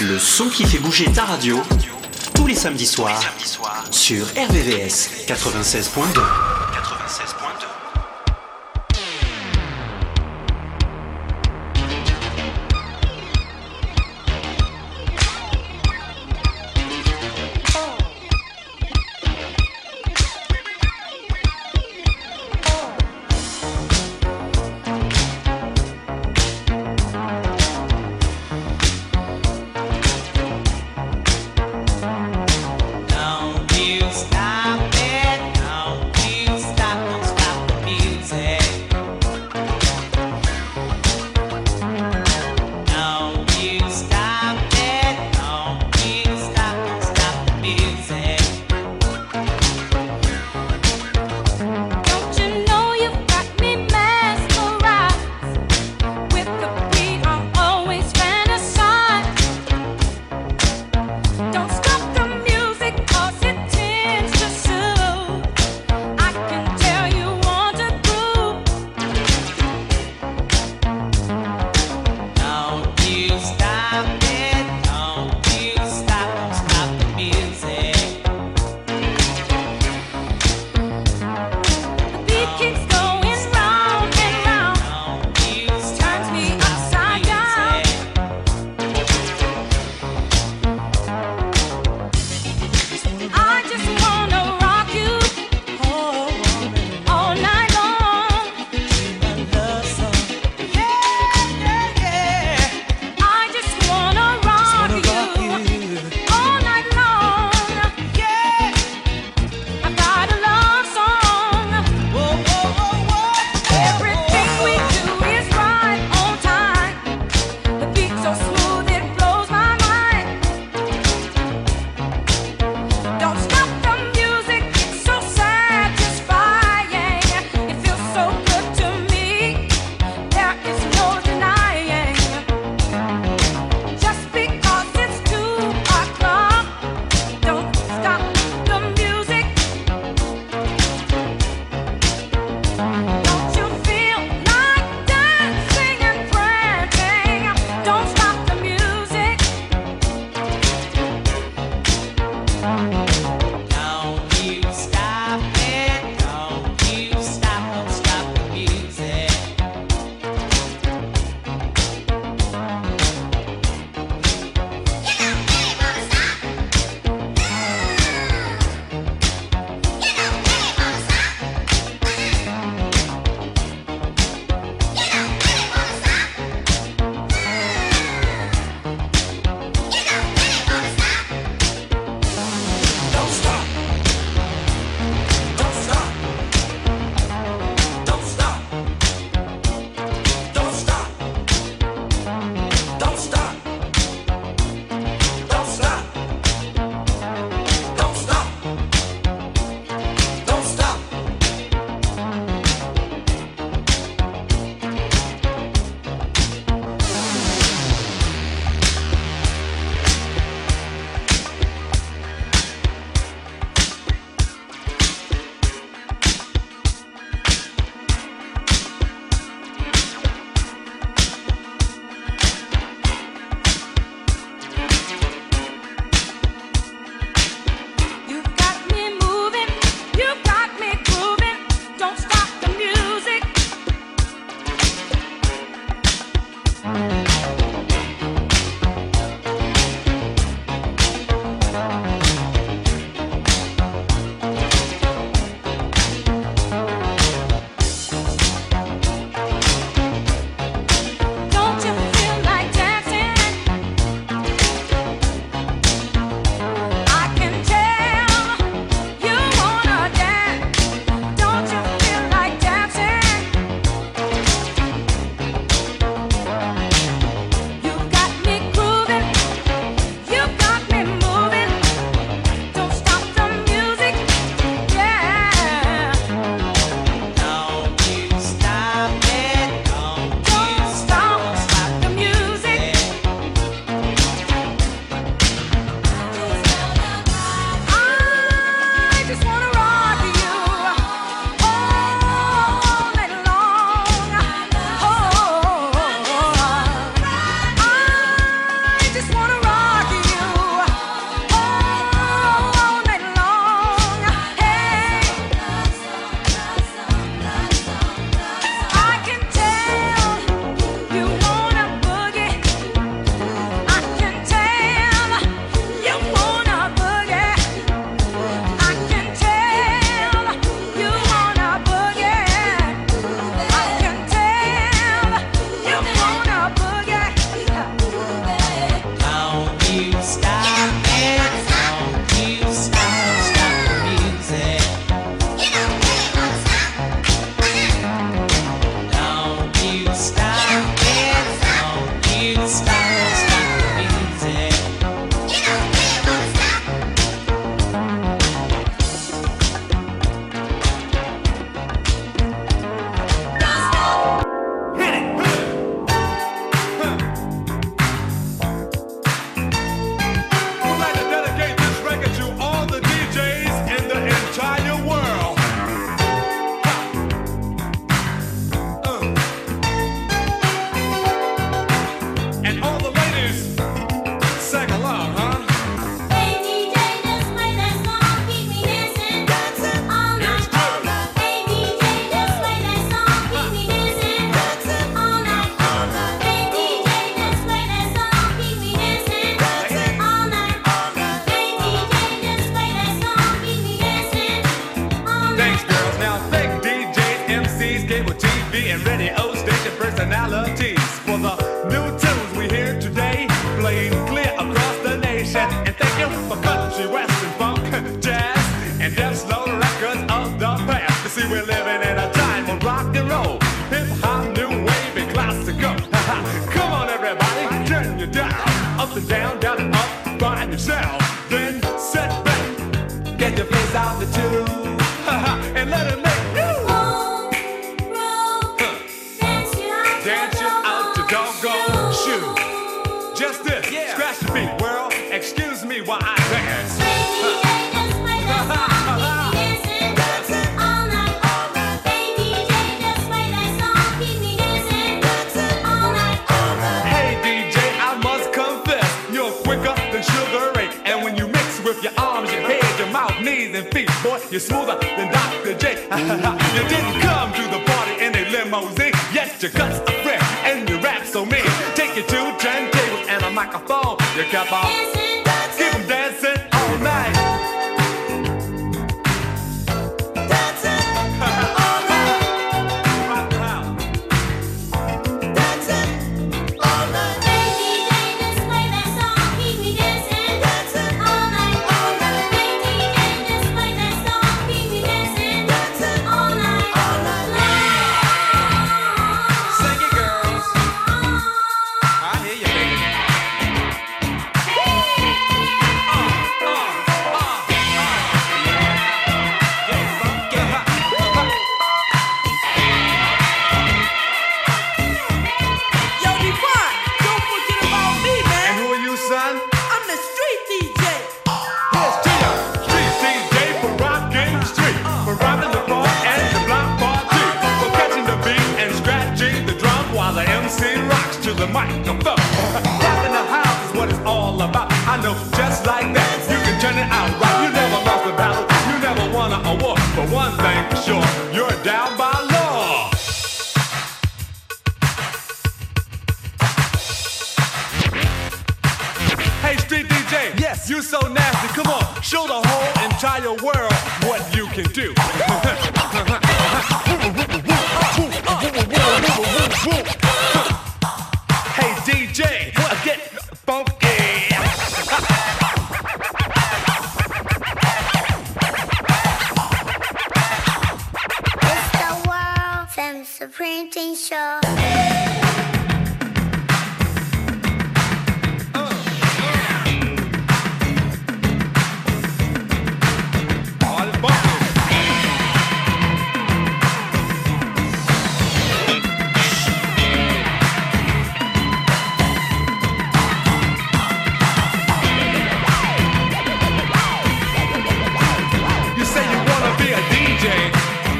Le son qui fait bouger ta radio, tous les samedis soirs, sur RVVS 96.2.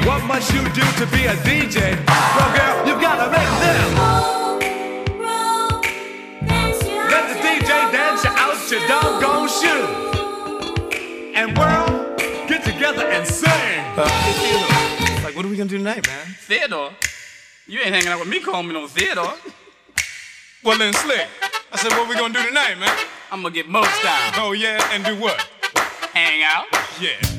What must you do to be a DJ? Bro, girl, you gotta make them. Roll, Let the DJ dance you out your doggone shoe. And world, get together and sing. Uh, like, what are we gonna do tonight, man? Theodore, you ain't hanging out with me, calling me no Theodore. well then, slick. I said, what we gonna do tonight, man? I'm gonna get most down. Oh yeah, and do what? Hang out. Yeah.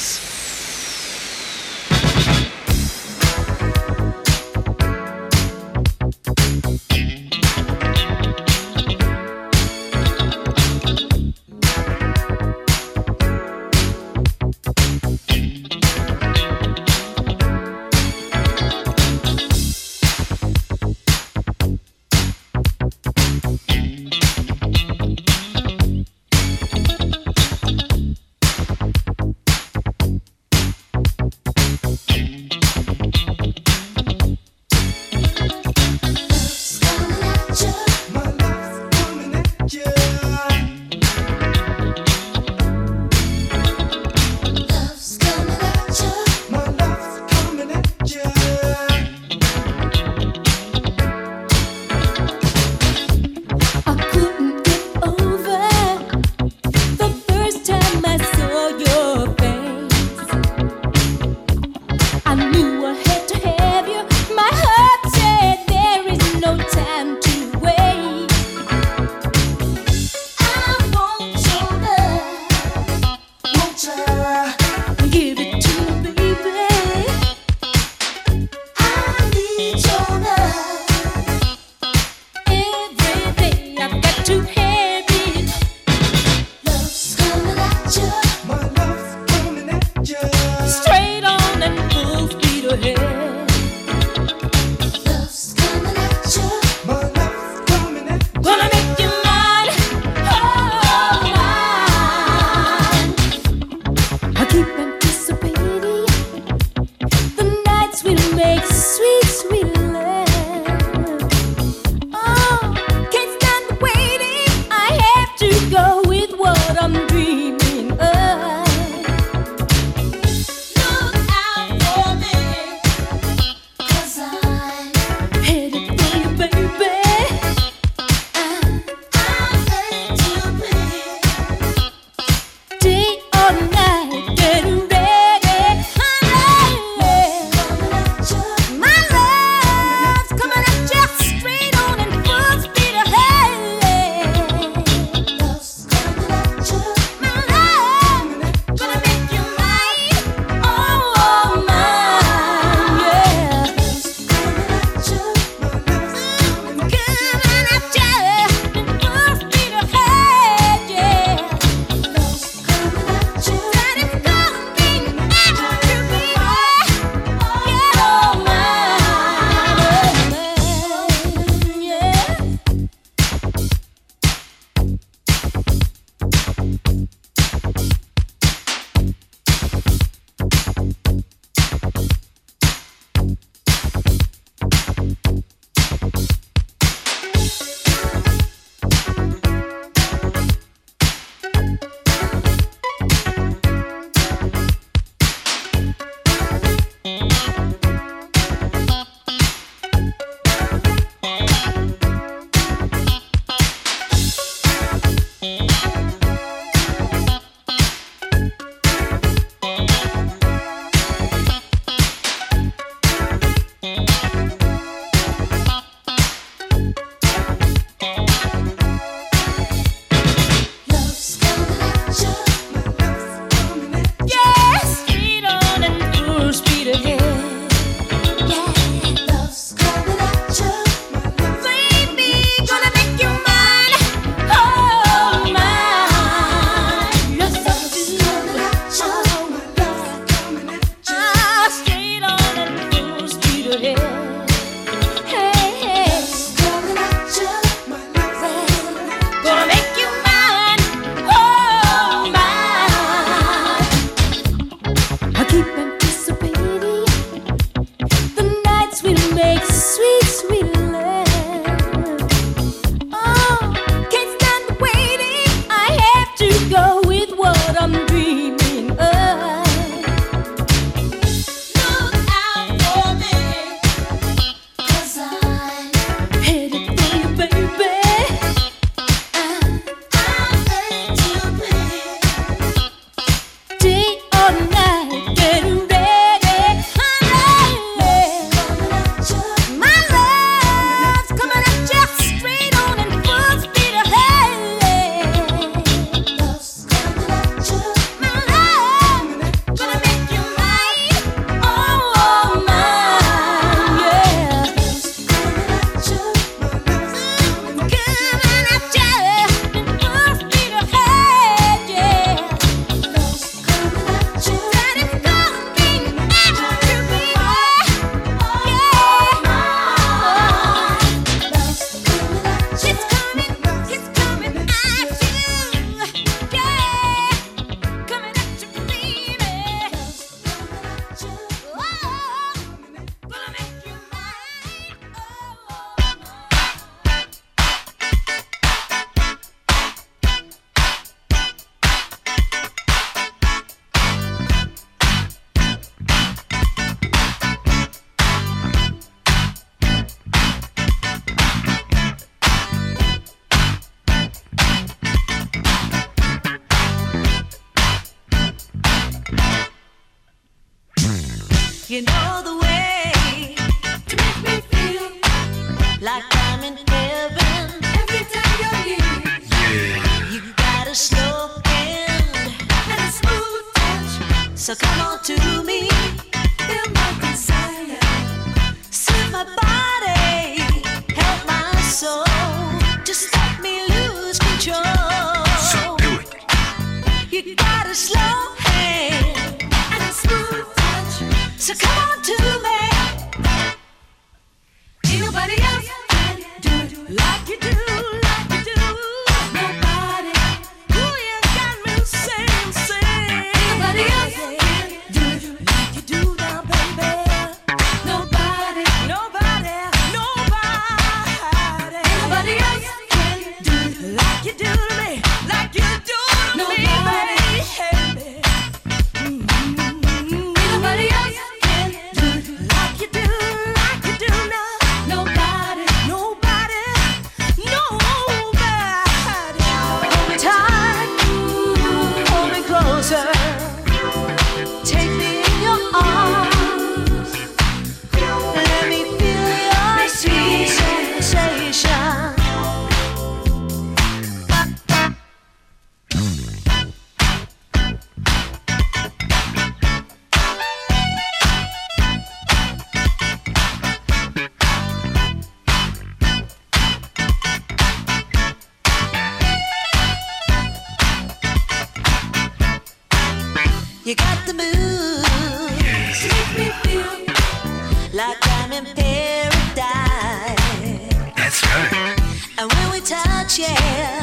Touch,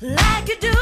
like you do.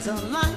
better life.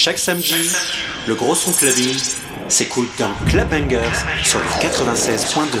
Chaque samedi, le gros son clubbing s'écoute dans Club Bangers sur le 96.2.